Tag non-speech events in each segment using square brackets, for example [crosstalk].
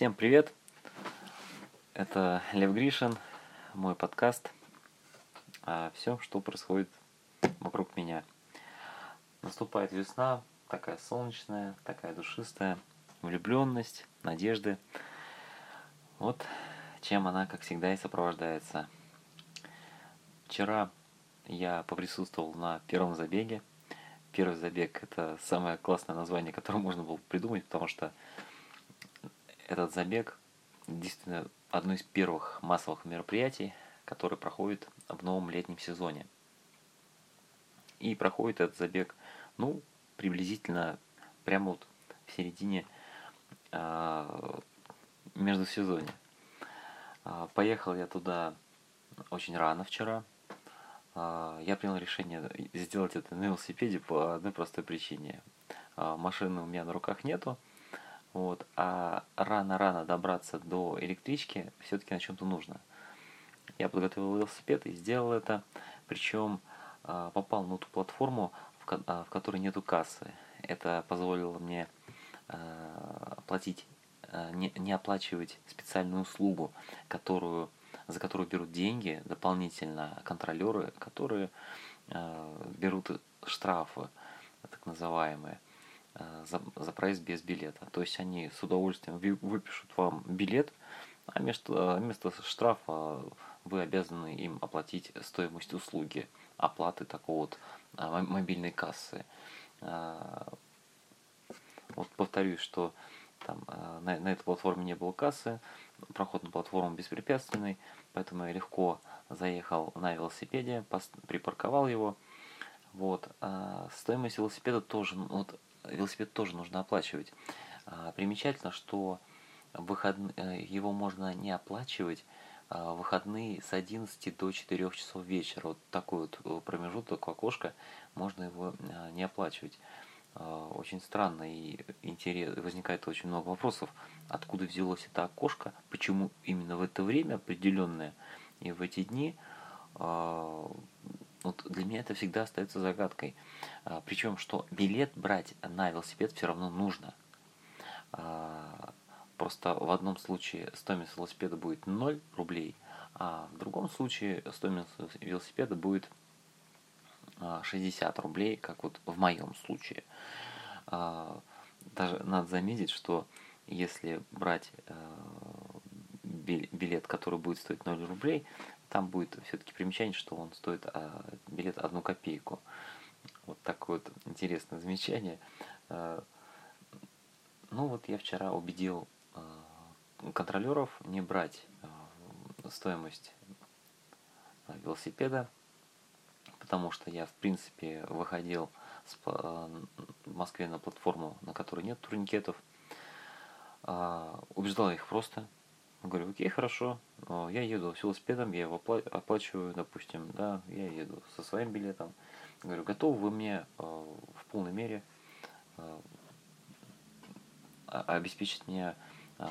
Всем привет! Это Лев Гришин, мой подкаст. А все, что происходит вокруг меня. Наступает весна, такая солнечная, такая душистая, влюбленность, надежды. Вот чем она, как всегда, и сопровождается. Вчера я поприсутствовал на первом забеге. Первый забег – это самое классное название, которое можно было придумать, потому что этот забег действительно одно из первых массовых мероприятий, которые проходит в новом летнем сезоне. И проходит этот забег, ну, приблизительно прямо вот в середине э, междусезонья. Э, поехал я туда очень рано вчера. Э, я принял решение сделать это на велосипеде по одной простой причине. Машины у меня на руках нету. Вот, а рано-рано добраться до электрички все-таки на чем-то нужно. Я подготовил велосипед и сделал это, причем а, попал на ту платформу, в, а, в которой нету кассы. Это позволило мне а, оплатить, не, не оплачивать специальную услугу, которую, за которую берут деньги дополнительно контролеры, которые берут штрафы, так называемые. Э, за, за проезд без билета. То есть они с удовольствием выпишут вам билет, а вместо, вместо штрафа вы обязаны им оплатить стоимость услуги, оплаты такого вот а, мобильной кассы. Вот повторюсь, что там, на, на этой платформе не было кассы, проход на платформу беспрепятственный, поэтому я легко заехал на велосипеде, припарковал его. Вот. Стоимость велосипеда тоже, ну, вот велосипед тоже нужно оплачивать. А, примечательно, что выход... Э, его можно не оплачивать а, выходные с 11 до 4 часов вечера. Вот такой вот э, промежуток, окошко, можно его а, не оплачивать. Очень странно и интерес... возникает очень много вопросов, откуда взялось это окошко, почему именно в это время определенное и в эти дни вот для меня это всегда остается загадкой. А, причем, что билет брать на велосипед все равно нужно. А, просто в одном случае стоимость велосипеда будет 0 рублей, а в другом случае стоимость велосипеда будет 60 а, рублей, как вот в моем случае. Даже надо заметить, что если брать билет, который будет стоить 0 рублей, там будет все-таки примечание, что он стоит а, билет одну копейку. Вот такое вот интересное замечание. А, ну вот я вчера убедил а, контролеров не брать стоимость велосипеда, потому что я в принципе выходил в Москве на платформу, на которой нет турникетов. Убеждал их просто Говорю, окей, хорошо, я еду с велосипедом, я его оплачиваю, допустим, да, я еду со своим билетом. Говорю, готовы вы мне э, в полной мере э, обеспечить меня э,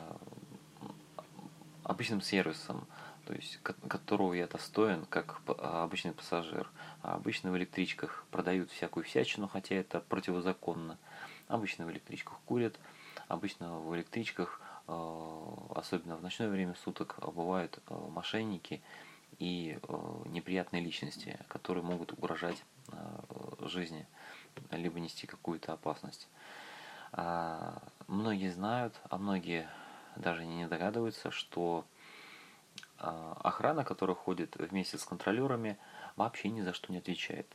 обычным сервисом, то есть которого я достоин, как обычный пассажир. А обычно в электричках продают всякую всячину, хотя это противозаконно. Обычно в электричках курят, обычно в электричках особенно в ночное время суток, бывают э, мошенники и неприятные личности, которые могут угрожать жизни, либо нести какую-то опасность. А, многие знают, а многие даже не догадываются, что охрана, которая ходит вместе с контролерами, вообще ни за что не отвечает.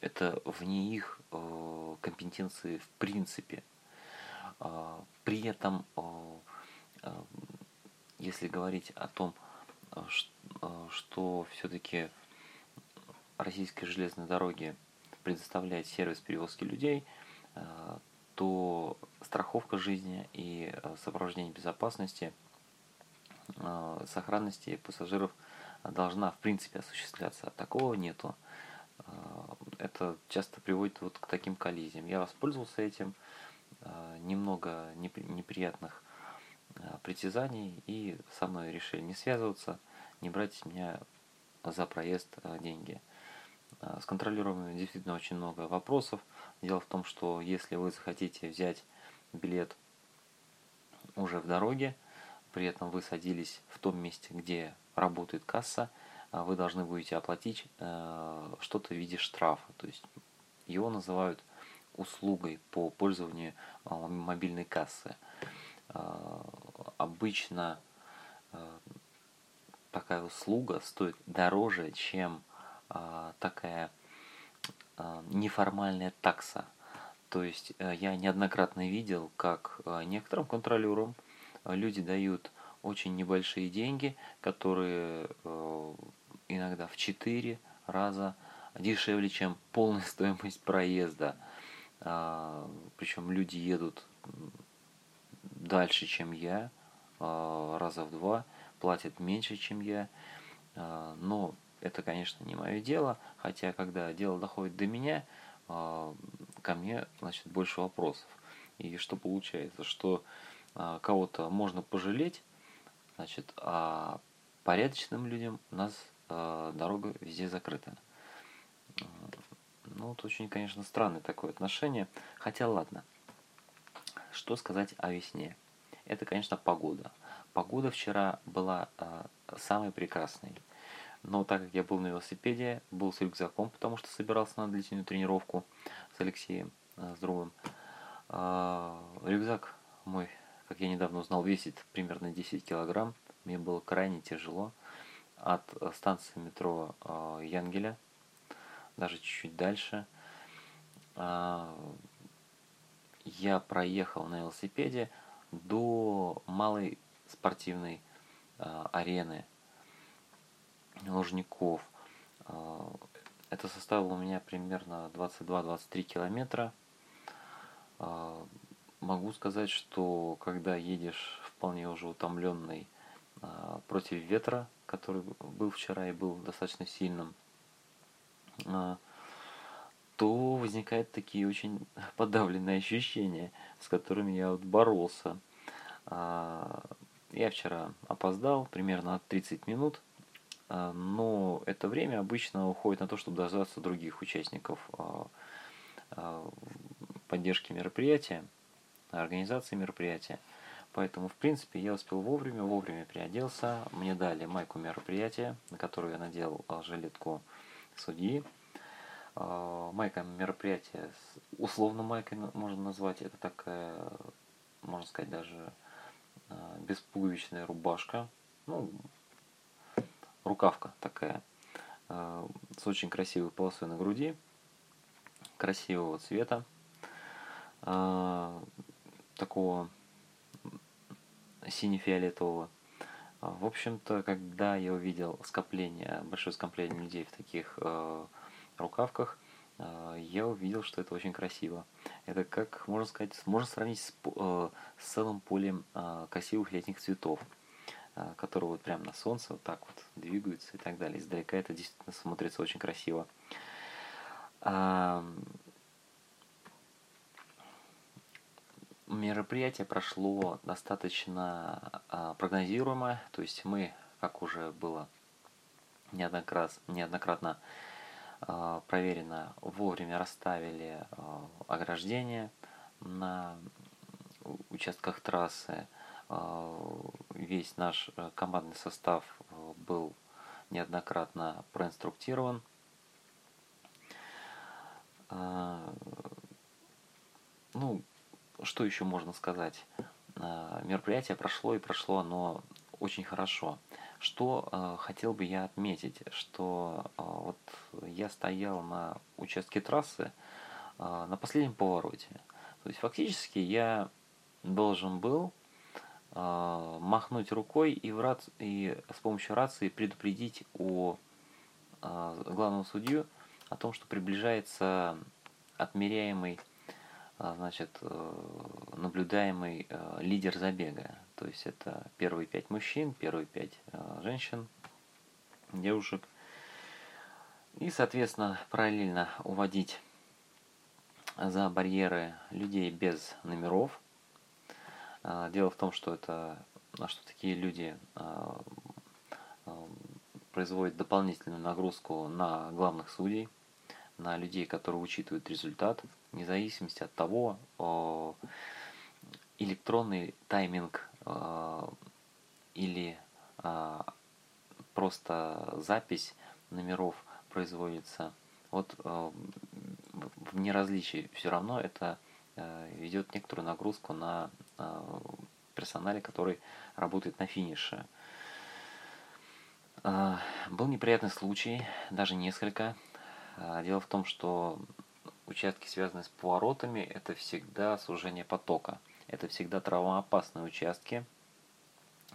Это вне их компетенции в принципе. А, при этом если говорить о том, э, э, что все-таки российские железные дороги предоставляют сервис перевозки людей, то страховка жизни и сопровождение безопасности, сохранности пассажиров должна в принципе осуществляться. Такого нету. Это часто приводит вот к таким коллизиям. Я воспользовался этим. Немного неприятных Э, притязаний и со мной решили не связываться, не брать с меня за проезд э, деньги. Э, с контролируемыми действительно очень много вопросов. Дело в том, что если вы захотите взять билет уже в дороге, при этом вы садились в том месте, где работает касса, вы должны будете оплатить что-то в виде штрафа. То есть его называют услугой по пользованию мобильной кассы. Обычно такая услуга стоит дороже, чем такая неформальная такса. То есть э, я неоднократно видел, как э, некоторым контролерам э, люди дают очень небольшие деньги, которые иногда в 4 раза дешевле, чем полная [laughs] стоимость проезда. А, Причем люди едут дальше, чем я, раза в два, платят меньше, чем я. Но это, конечно, не мое дело, хотя когда дело доходит до меня, а, ко мне, значит, больше вопросов. И что получается, что а, кого-то можно пожалеть, значит, а порядочным людям у нас а, дорога везде закрыта. Ну, вот очень, конечно, странное такое отношение. Хотя, ладно, что сказать о весне? Это, конечно, погода. Погода вчера была э, самой прекрасной. Но так как я был на велосипеде, был с рюкзаком, потому что собирался на длительную тренировку с Алексеем, э, с другом. А, рюкзак мой, как я недавно узнал, весит примерно 10 килограмм. Мне было крайне тяжело от э, станции метро э, Янгеля, даже чуть-чуть дальше. А, я проехал на велосипеде до малой спортивной арены Лужников. А, это составило у меня примерно 22-23 километра. А, могу сказать, что когда едешь вполне уже утомленный а, против ветра, который был вчера и был достаточно сильным, то возникают такие очень [laughs] подавленные ощущения, с которыми я вот боролся. Я вчера опоздал примерно на 30 минут а, но это время обычно уходит на то, чтобы дождаться других участников а, а, поддержки мероприятия, организации мероприятия. Поэтому, в принципе, я успел вовремя, вовремя приоделся. Мне дали майку мероприятия, на которую я надел жилетку судьи. Майка мероприятия, условно майкой можно назвать, это такая, можно сказать, даже беспуговичная рубашка. Ну, рукавка такая э, с очень красивой полосой на груди, красивого цвета, такого сине-фиолетового. В общем-то, когда я увидел скопление, большое скопление людей в таких э, рукавках, я увидел, что это очень красиво. Это как, можно сказать, можно сравнить с, с целым полем красивых летних цветов. Которые вот прямо на солнце вот так вот двигаются и так далее. Издалека это действительно смотрится очень красиво. Мероприятие прошло достаточно а, прогнозируемо, то есть мы, как уже было неоднократно, неоднократно проверено, вовремя расставили ограждения на участках трассы, а, весь наш э, командный состав э, был неоднократно проинструктирован. А, ну, что еще можно сказать? А, мероприятие прошло и прошло оно очень хорошо. Что хотел бы я отметить, что вот я стоял на участке трассы на последнем повороте. То есть фактически я должен был э, махнуть рукой и, в рац... и с помощью рации предупредить о э, главного судью о том, что приближается отмеряемый, э, значит, э, наблюдаемый э, лидер забега. То есть это первые пять мужчин, первые пять э, женщин, девушек. И, соответственно, параллельно уводить за барьеры людей без номеров – а, дело в том, что это что такие люди а, а, производят дополнительную нагрузку на главных судей, на людей, которые учитывают результат, вне зависимости от того, электронный тайминг или просто запись номеров производится. Вот в неразличии все равно это ведет некоторую нагрузку на персонале, который работает на финише. Был неприятный случай, даже несколько. Дело в том, что участки, связанные с поворотами, это всегда сужение потока. Это всегда травмоопасные участки.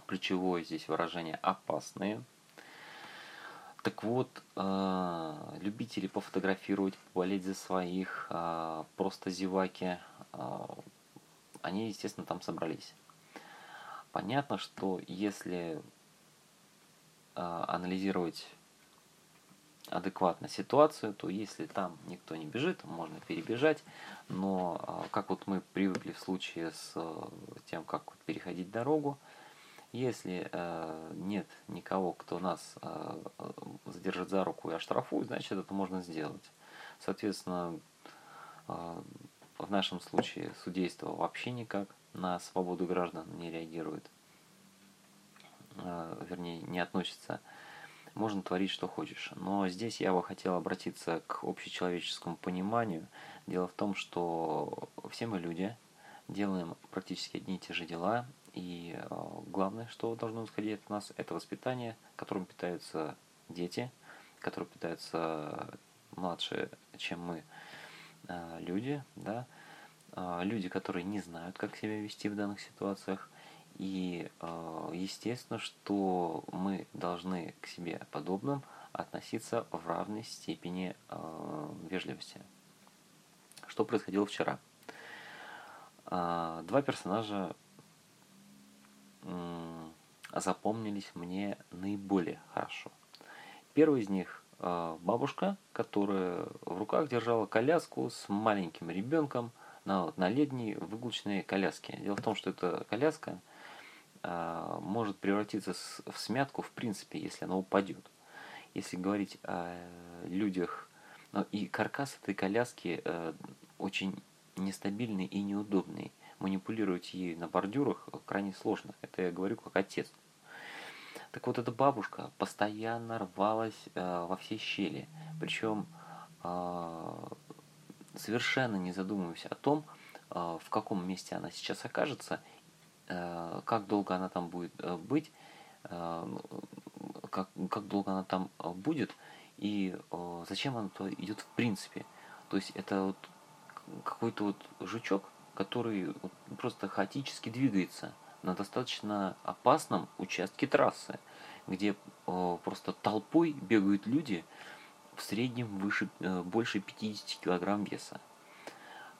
Ключевое здесь выражение «опасные». Так вот, э, любители пофотографировать, поболеть за своих, э, просто зеваки, они, естественно, там собрались. Понятно, что если анализировать адекватно ситуацию, то если там никто не бежит, можно перебежать. Но а, как вот мы привыкли в случае с э, тем, как переходить дорогу, если э, нет никого, кто нас э, задержит за руку и оштрафует, значит это можно сделать. Соответственно, в нашем случае судейство вообще никак на свободу граждан не реагирует, вернее не относится можно творить, что хочешь. Но здесь я бы хотел обратиться к общечеловеческому пониманию. Дело в том, что все мы люди, делаем практически одни и те же дела, и э, главное, что должно исходить от нас, это воспитание, которым питаются дети, которым питаются младшие, чем мы, э, люди, да, э, люди, которые не знают, как себя вести в данных ситуациях, и э, естественно, что мы должны к себе подобным относиться в равной степени э, вежливости. Что происходило вчера? Э, два персонажа запомнились мне наиболее хорошо. Первый из них бабушка, которая в руках держала коляску с маленьким ребенком на, на летней выгулочной коляске. Дело в том, что эта коляска – может превратиться в смятку, в принципе, если она упадет. Если говорить о людях, ну, и каркас этой коляски э, очень нестабильный и неудобный. Манипулировать ей на бордюрах крайне сложно. Это я говорю как отец. Так вот, эта бабушка постоянно рвалась э, во все щели. Причем э, совершенно не задумываясь о том, в каком месте она сейчас окажется Э, как долго она там будет э, быть, э, как, как долго она там будет и зачем она туда идет в принципе. То есть это вот какой-то вот жучок, который просто хаотически двигается на достаточно опасном участке трассы, где просто толпой бегают люди в среднем выше, больше 50 килограмм веса.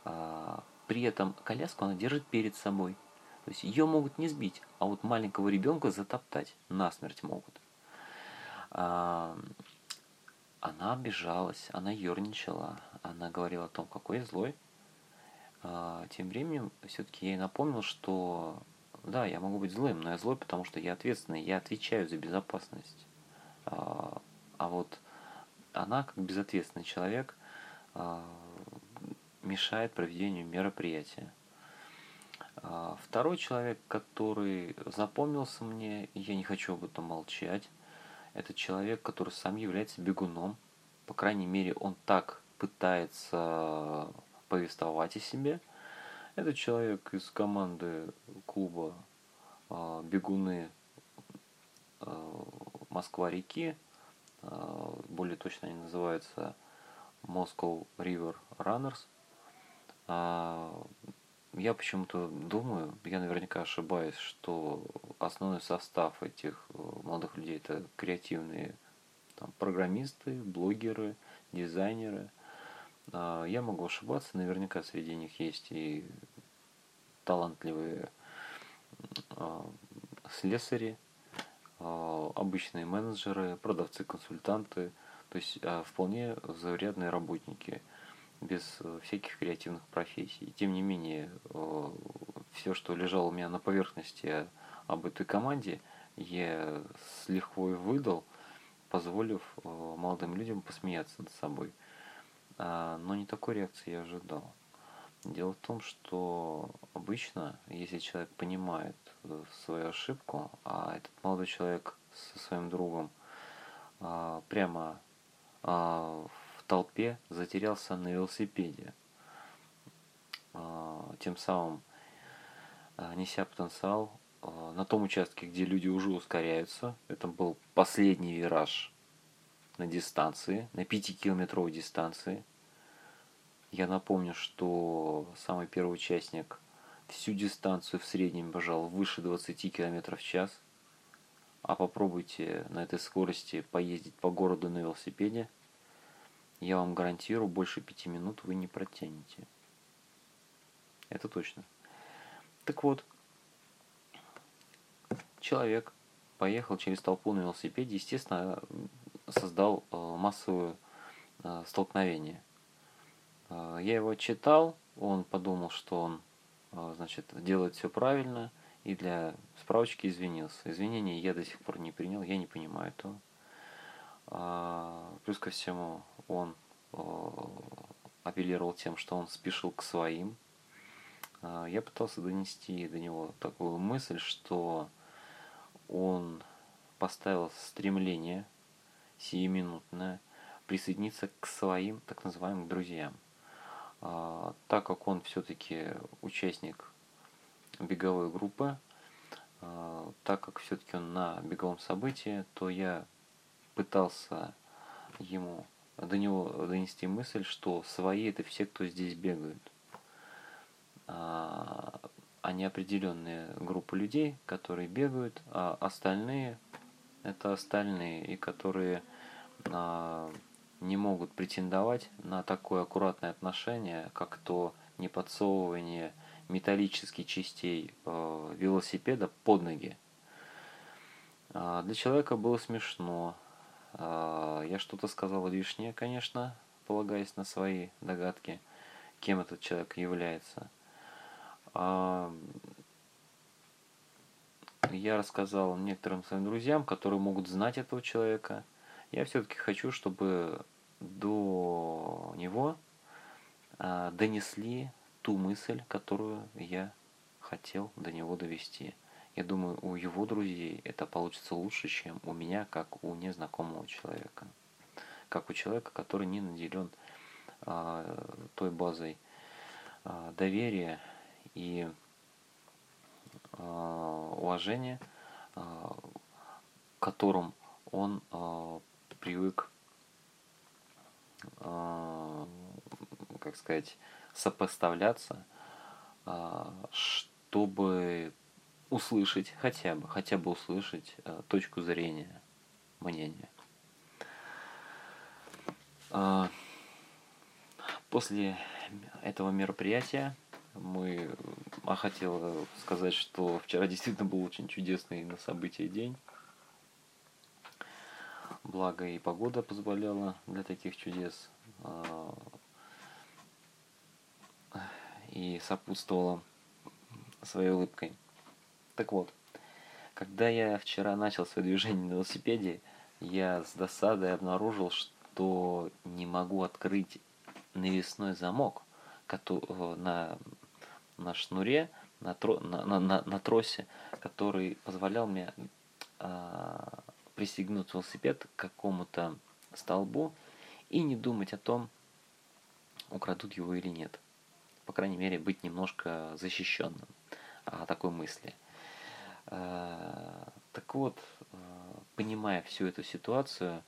А, при этом коляску она держит перед собой – то есть ее могут не сбить, а вот маленького ребенка затоптать, насмерть могут. А, она обижалась, она ерничала, она говорила о том, какой я злой. А, тем временем, все-таки я ей напомнил, что да, я могу быть злым, но я злой, потому что я ответственный, я отвечаю за безопасность. А, а вот она, как безответственный человек, мешает проведению мероприятия. А, второй человек, который запомнился мне, я не хочу об этом молчать, это человек, который сам является бегуном. По крайней мере, он так пытается повествовать о себе. Это человек из команды клуба а, «Бегуны а, Москва-реки». Более точно они называются Moscow River Runners. Я почему-то думаю, я наверняка ошибаюсь, что основной состав этих э, молодых людей это креативные там, программисты, блогеры, дизайнеры. А, я могу ошибаться, наверняка среди них есть и талантливые а, слесари, а, обычные менеджеры, продавцы, консультанты, то есть вполне заурядные работники – без э, всяких креативных профессий. Тем не менее, э, все, что лежало у меня на поверхности об этой команде, я с лихвой выдал, позволив э, молодым людям посмеяться над собой. А, но не такой реакции я ожидал. Дело в том, что обычно, если человек понимает э, свою ошибку, а этот молодой человек со своим другом а, прямо а, в толпе затерялся на велосипеде, а, тем самым неся потенциал на том участке, где люди уже ускоряются. Это был последний вираж на дистанции, на 5-километровой дистанции – я напомню, что самый первый участник всю дистанцию в среднем бежал выше 20 км в час. А попробуйте на этой скорости поездить по городу на велосипеде. Я вам гарантирую, больше пяти минут вы не протянете. Это точно. Так вот, человек поехал через толпу на велосипеде, естественно, создал э, массовое э, столкновение. А, я его читал, он подумал, что он значит, делает все правильно, и для справочки извинился. Извинения я до сих пор не принял, я не понимаю этого. Плюс ко всему, он апеллировал тем, что он спешил к своим. Я пытался донести до него такую мысль, что он поставил стремление сиюминутное присоединиться к своим так называемым друзьям. А, так как он все-таки участник беговой группы, так как все-таки он на беговом событии, то я пытался ему до него донести мысль, что свои это все, кто здесь бегают, а, а не определенные группы людей, которые бегают, а остальные это остальные, и которые не могут претендовать на такое аккуратное отношение, как то неподсовывание металлических частей э, велосипеда под ноги. Э, для человека было смешно. Э, я что-то сказал лишнее, конечно, полагаясь на свои догадки, кем этот человек является. Э, я рассказал некоторым своим друзьям, которые могут знать этого человека – я все-таки хочу, чтобы до него а, донесли ту мысль, которую я хотел до него довести. Я думаю, у его друзей это получится лучше, чем у меня, как у незнакомого человека. Как у человека, который не наделен а, той базой а, доверия и а, уважения, а, которым он а, привык, э, как сказать, сопоставляться, э, чтобы услышать хотя бы, хотя бы услышать э, точку зрения, мнение. Э, после этого мероприятия мы, а хотел сказать, что вчера действительно был очень чудесный на события день. Благо и погода позволяла для таких чудес а, и сопутствовала своей улыбкой. Так вот, когда я вчера начал свое движение на велосипеде, я с досадой обнаружил, что не могу открыть навесной замок на, на шнуре, на, тро, на, на, на тросе, который позволял мне а, пристегнуть велосипед к какому-то столбу и не думать о том, украдут его или нет. По крайней мере, быть немножко защищенным о такой мысли. Э, так вот, э, понимая всю эту ситуацию,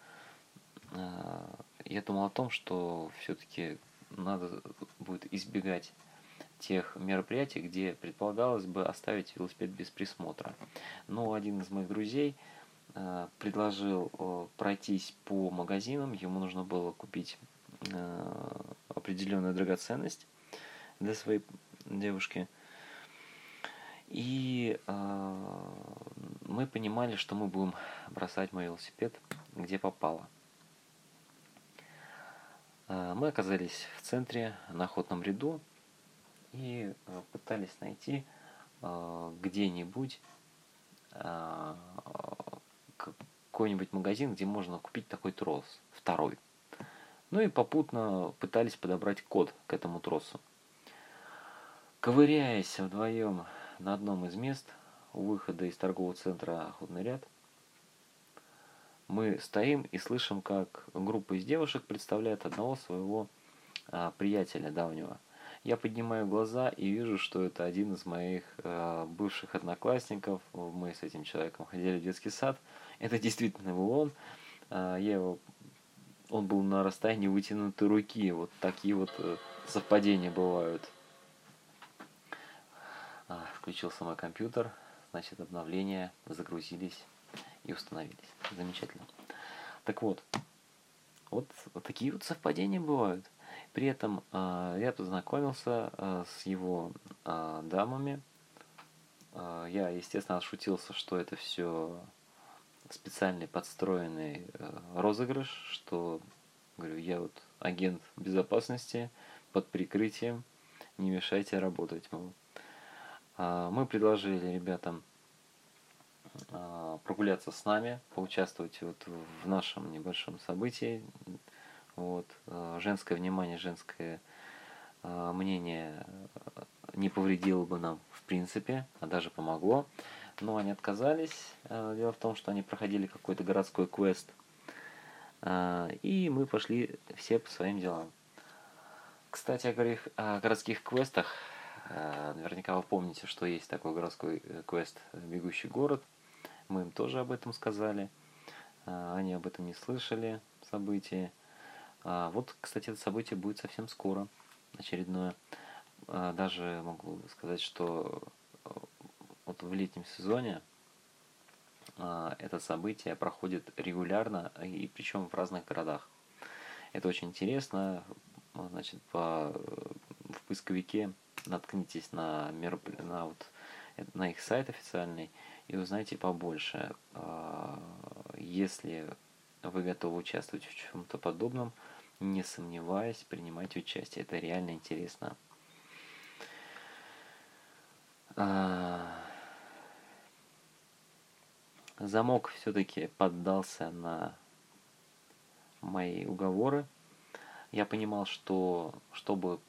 э, я думал о том, что все-таки надо будет избегать тех мероприятий, где предполагалось бы оставить велосипед без присмотра. Но один из моих друзей – предложил пройтись по магазинам, ему нужно было купить определенную драгоценность для своей девушки. И мы понимали, что мы будем бросать мой велосипед где попало. Мы оказались в центре, на охотном ряду, и пытались найти где-нибудь какой-нибудь магазин, где можно купить такой трос, второй. Ну и попутно пытались подобрать код к этому тросу. Ковыряясь вдвоем на одном из мест у выхода из торгового центра «Охотный ряд», мы стоим и слышим, как группа из девушек представляет одного своего а, приятеля давнего. Я поднимаю глаза и вижу, что это один из моих а, бывших одноклассников. Мы с этим человеком ходили в детский сад. Это действительно был он. А, я его... Он был на расстоянии вытянутой руки. Вот такие вот э, совпадения бывают. А, включился мой компьютер. Значит, обновления загрузились и установились. Замечательно. Так вот, вот, вот такие вот совпадения бывают. При этом э, я познакомился э, с его э, дамами. Э, я, естественно, отшутился, что это все специальный подстроенный э, розыгрыш, что, говорю, я вот агент безопасности под прикрытием, не мешайте работать, мол. Э, мы предложили ребятам прогуляться с нами, поучаствовать вот в нашем небольшом событии. Вот. Женское внимание, женское мнение не повредило бы нам в принципе, а даже помогло. Но они отказались. Дело в том, что они проходили какой-то городской квест. И мы пошли все по своим делам. Кстати, о городских квестах. Наверняка вы помните, что есть такой городской э, квест «Бегущий город». Мы им тоже об этом сказали. А, они об этом не слышали, событие. А, вот, кстати, это событие будет совсем скоро, очередное. А, даже могу сказать, что вот в летнем сезоне это событие проходит регулярно, и причем в разных городах. Это очень интересно. Значит, по, в поисковике наткнитесь на, мероп... на, вот, на их сайт официальный, и узнаете побольше. А, если вы готовы участвовать в чем-то подобном, не сомневаясь, принимайте участие. Это реально интересно. А, замок все-таки поддался на мои уговоры. Я понимал, что чтобы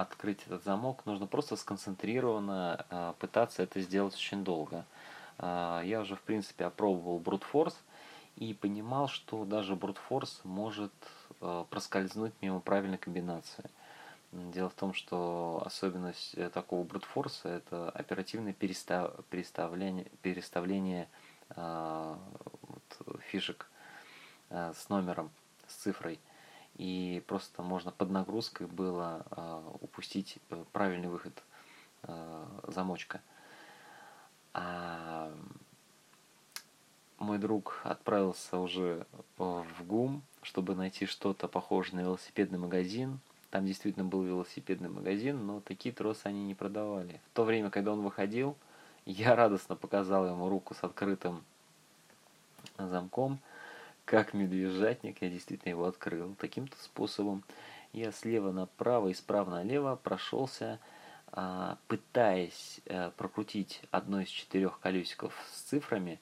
открыть этот замок, нужно просто сконцентрированно а, пытаться это сделать очень долго. А, я уже, в принципе, опробовал брутфорс и понимал, что даже брутфорс может а, проскользнуть мимо правильной комбинации. Дело в том, что особенность э, такого брутфорса – это оперативное перестав... переставление, переставление э, фишек э, с номером, с цифрой. И просто можно под нагрузкой было э, упустить правильный выход э, замочка. А мой друг отправился уже в ГУМ, чтобы найти что-то похожее на велосипедный магазин. Там действительно был велосипедный магазин, но такие тросы они не продавали. В то время, когда он выходил, я радостно показал ему руку с открытым замком, как медвежатник, я действительно его открыл. Таким-то способом я слева направо и справа налево прошелся а, пытаясь э, прокрутить одно из четырех колесиков с цифрами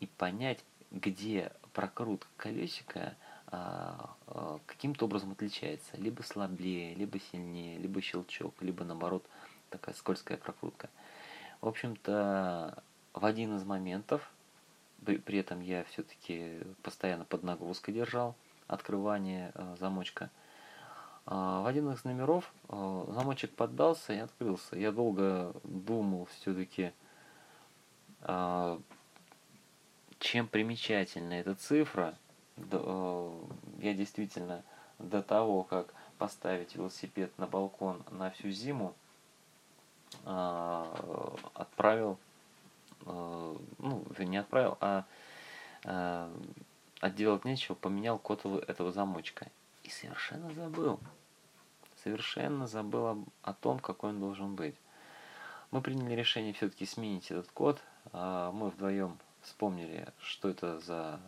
и понять, где прокрутка колесика а, а, каким-то образом отличается. Либо слабее, либо сильнее, либо щелчок, либо наоборот такая скользкая прокрутка. В общем-то, в один из моментов, при, этом я все-таки постоянно под нагрузкой держал открывание э, замочка – а, в один из номеров а, замочек поддался и открылся. Я долго думал все-таки, а, чем примечательна эта цифра. Я действительно до того, как поставить велосипед на балкон на всю зиму, отправил, ну, не отправил, а отделать нечего, поменял код этого замочка. И совершенно забыл совершенно забыл о том, какой он должен быть. Мы приняли решение все-таки сменить этот код. А, мы вдвоем вспомнили, что это за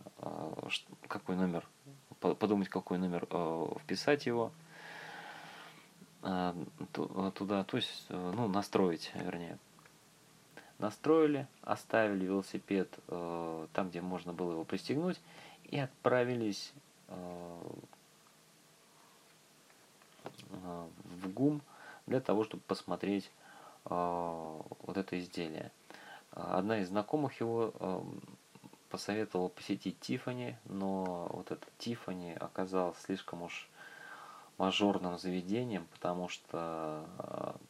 какой номер, подумать, какой номер вписать его туда, то есть, ну, настроить, вернее. Настроили, оставили велосипед там, где можно было его пристегнуть, и отправились в ГУМ для того, чтобы посмотреть вот это изделие. Одна из знакомых его посоветовала посетить Тифани, но вот этот Тифани оказалось слишком уж мажорным заведением, потому что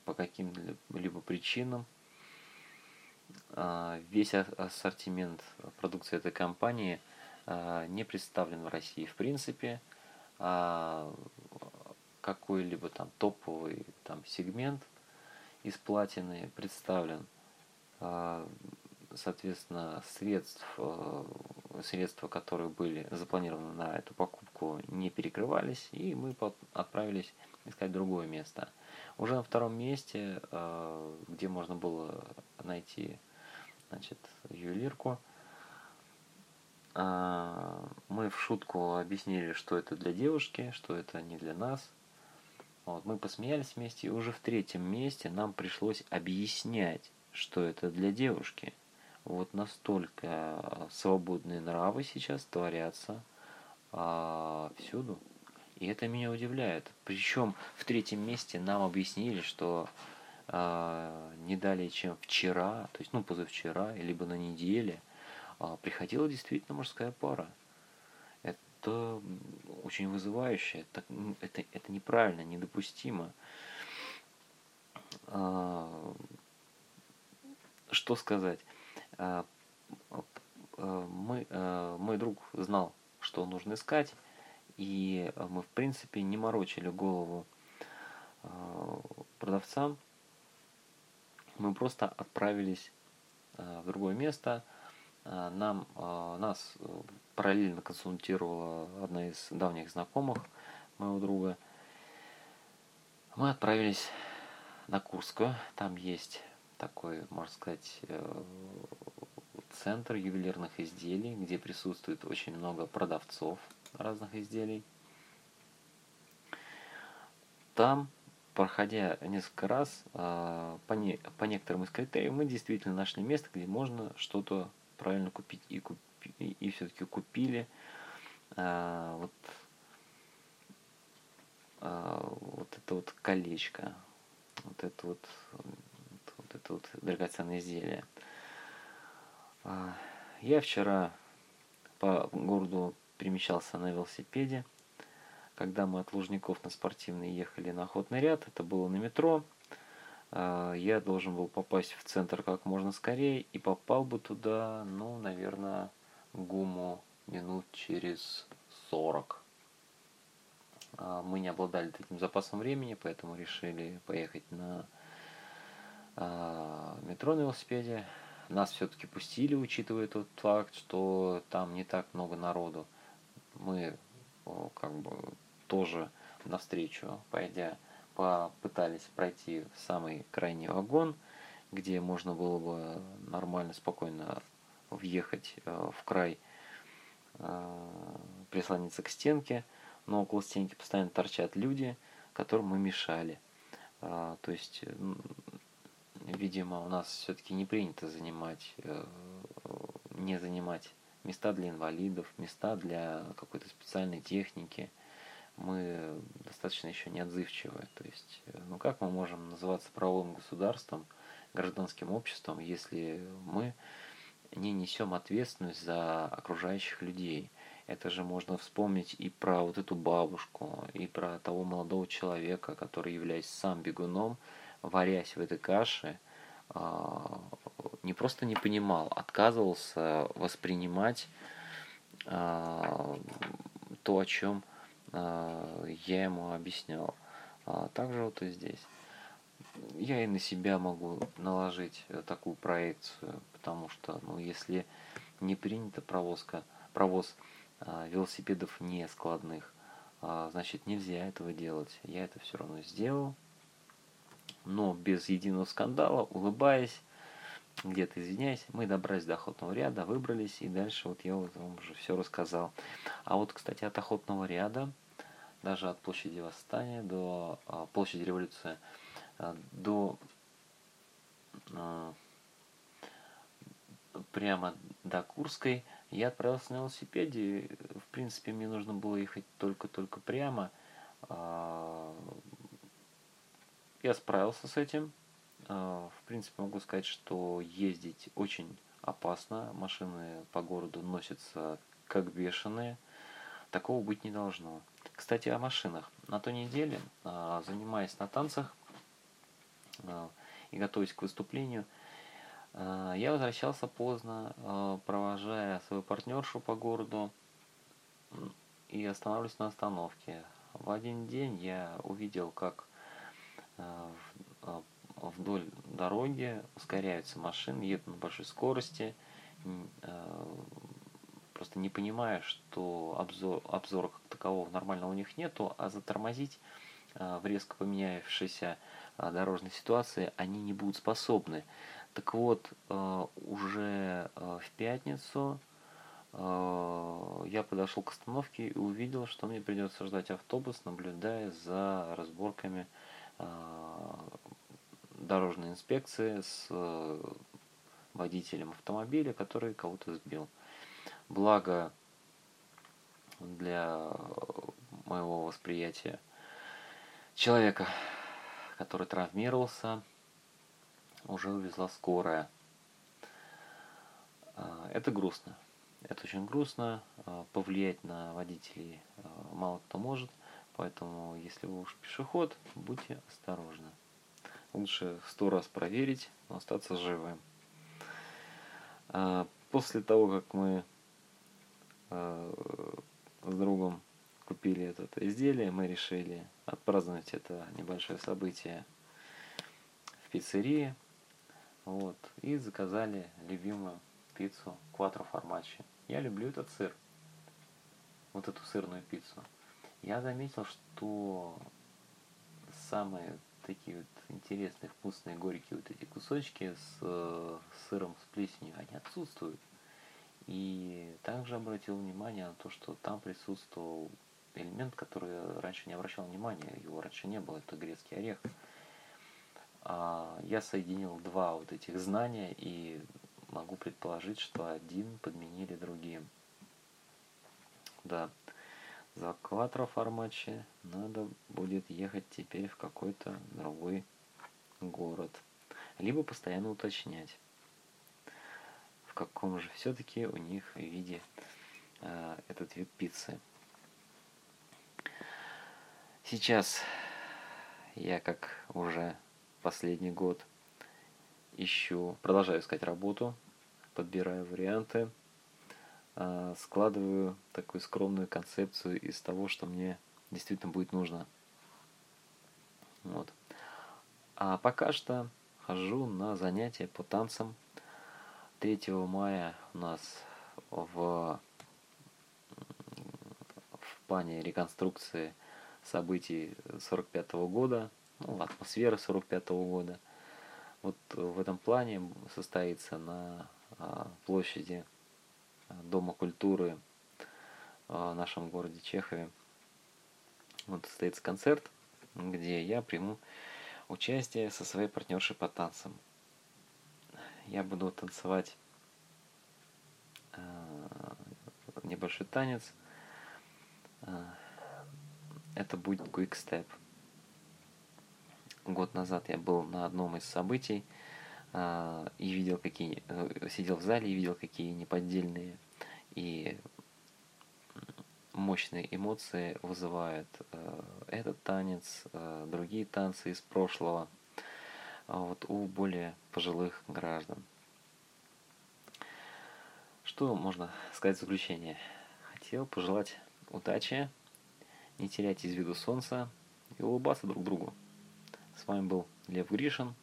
по каким-либо причинам весь ассортимент продукции этой компании не представлен в России в принципе. Какой-либо там топовый там сегмент из платины представлен, а, соответственно, средств, э, средства, которые были запланированы на эту покупку, не перекрывались, и мы отправились искать другое место. Уже на втором месте, э, где можно было найти значит, ювелирку, а, мы в шутку объяснили, что это для девушки, что это не для нас – вот, мы посмеялись вместе, и уже в третьем месте нам пришлось объяснять, что это для девушки. Вот настолько свободные нравы сейчас творятся а, всюду. И это меня удивляет. Причем в третьем месте нам объяснили, что а, не далее, чем вчера, то есть ну позавчера, либо на неделе, а, приходила действительно мужская пара это очень вызывающе, это, это, это неправильно, недопустимо. А, что сказать? А, а, мы, мой друг знал, что нужно искать, и мы, в принципе, не морочили голову продавцам. Мы просто отправились в другое место. Нам, нас параллельно консультировала одна из давних знакомых моего друга. Мы отправились на Курскую. Там есть такой, можно сказать, э, центр ювелирных изделий, где присутствует очень много продавцов разных изделий. Там, проходя несколько раз, э, по, не, по некоторым из критериев, мы действительно нашли место, где можно что-то правильно купить и купить и, и все-таки купили а, вот, а, вот это вот колечко, вот это вот, вот это вот драгоценное изделие. А, я вчера по городу перемещался на велосипеде. Когда мы от Лужников на спортивный ехали на охотный ряд, это было на метро, а, я должен был попасть в центр как можно скорее и попал бы туда, ну, наверное, ГУМу минут через 40. А, мы не обладали таким запасом времени, поэтому решили поехать на а, метро на велосипеде. Нас все-таки пустили, учитывая тот факт, что там не так много народу. Мы как бы тоже навстречу, пойдя, попытались пройти самый крайний вагон, где можно было бы нормально, спокойно въехать э, в край, э, прислониться к стенке, но около стенки постоянно торчат люди, которым мы мешали. Э, то есть, видимо, у нас все-таки не принято занимать, не занимать места для инвалидов, места для какой-то специальной техники. Мы достаточно еще не отзывчивы. То есть, ну как мы можем называться правовым государством, гражданским обществом, если мы не несем ответственность за окружающих людей. Это же можно вспомнить и про вот эту бабушку, и про того молодого человека, который, являясь сам бегуном, варясь в этой каше, а, не просто не понимал, отказывался воспринимать а, то, о чем а, я ему объяснял. Также вот и здесь. Я и на себя могу наложить э, такую проекцию потому что, ну, если не принята провозка, провоз а, велосипедов не складных, а, значит, нельзя этого делать. Я это все равно сделал, но без единого скандала, улыбаясь, где-то извиняюсь, мы добрались до охотного ряда, выбрались, и дальше вот я вот вам уже все рассказал. А вот, кстати, от охотного ряда, даже от площади Восстания до а, площади Революции, а, до а, прямо до Курской. Я отправился на велосипеде. В принципе, мне нужно было ехать только-только прямо. Я справился с этим. В принципе, могу сказать, что ездить очень опасно. Машины по городу носятся как бешеные. Такого быть не должно. Кстати, о машинах. На той неделе, занимаясь на танцах и готовясь к выступлению, я возвращался поздно, провожая свою партнершу по городу и останавливаюсь на остановке. В один день я увидел, как вдоль дороги ускоряются машины, едут на большой скорости, э, просто не понимая, что обзор, обзора как такового нормального у них нету, а затормозить в резко поменявшейся дорожной ситуации они не будут способны. Так вот, уже в пятницу я подошел к остановке и увидел, что мне придется ждать автобус, наблюдая за разборками дорожной инспекции с э, водителем автомобиля, который кого-то сбил. Благо для моего восприятия человека, который травмировался, уже увезла скорая. А, это грустно. Это очень грустно, а, повлиять на водителей мало кто может, поэтому если вы уж пешеход, будьте осторожны. Лучше сто раз проверить, но остаться живым. А, после того, как мы с другом купили это изделие, мы решили отпраздновать это небольшое событие в пиццерии. Вот, и заказали любимую пиццу Quattro Formaggi. Я люблю этот сыр. Вот эту сырную пиццу. Я заметил, что самые такие вот интересные, вкусные, горькие вот эти кусочки с э, сыром с плесенью, они отсутствуют. И также обратил внимание на то, что там присутствовал элемент, который раньше не обращал внимания, его раньше не было, это грецкий орех. А я соединил два вот этих знания и могу предположить, что один подменили другим. Да, за квадроформаче надо будет ехать теперь в какой-то другой город. Либо постоянно уточнять, в каком же все-таки у них виде э, этот вид пиццы. Сейчас я, как уже последний год, ищу, продолжаю искать работу, подбираю варианты, складываю такую скромную концепцию из того, что мне действительно будет нужно. Вот. А пока что хожу на занятия по танцам. 3 мая у нас в, в плане реконструкции событий 45 -го года, ну, атмосферы 45 -го года – вот в этом плане состоится на а, площади а, Дома культуры а, в нашем городе Чехове. Вот состоится концерт, где я приму участие со своей партнершей по танцам. Я буду танцевать небольшой танец. Это будет Quick Step год назад я был на одном из событий э, и видел какие э, сидел в зале и видел какие неподдельные и мощные эмоции вызывает э, этот танец, э, другие танцы из прошлого а вот у более пожилых граждан. Что можно сказать в заключение? Хотел пожелать удачи, не терять из виду солнца и улыбаться друг другу. С вами был Лев Гришин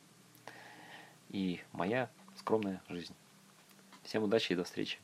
и моя скромная жизнь. Всем удачи и до встречи.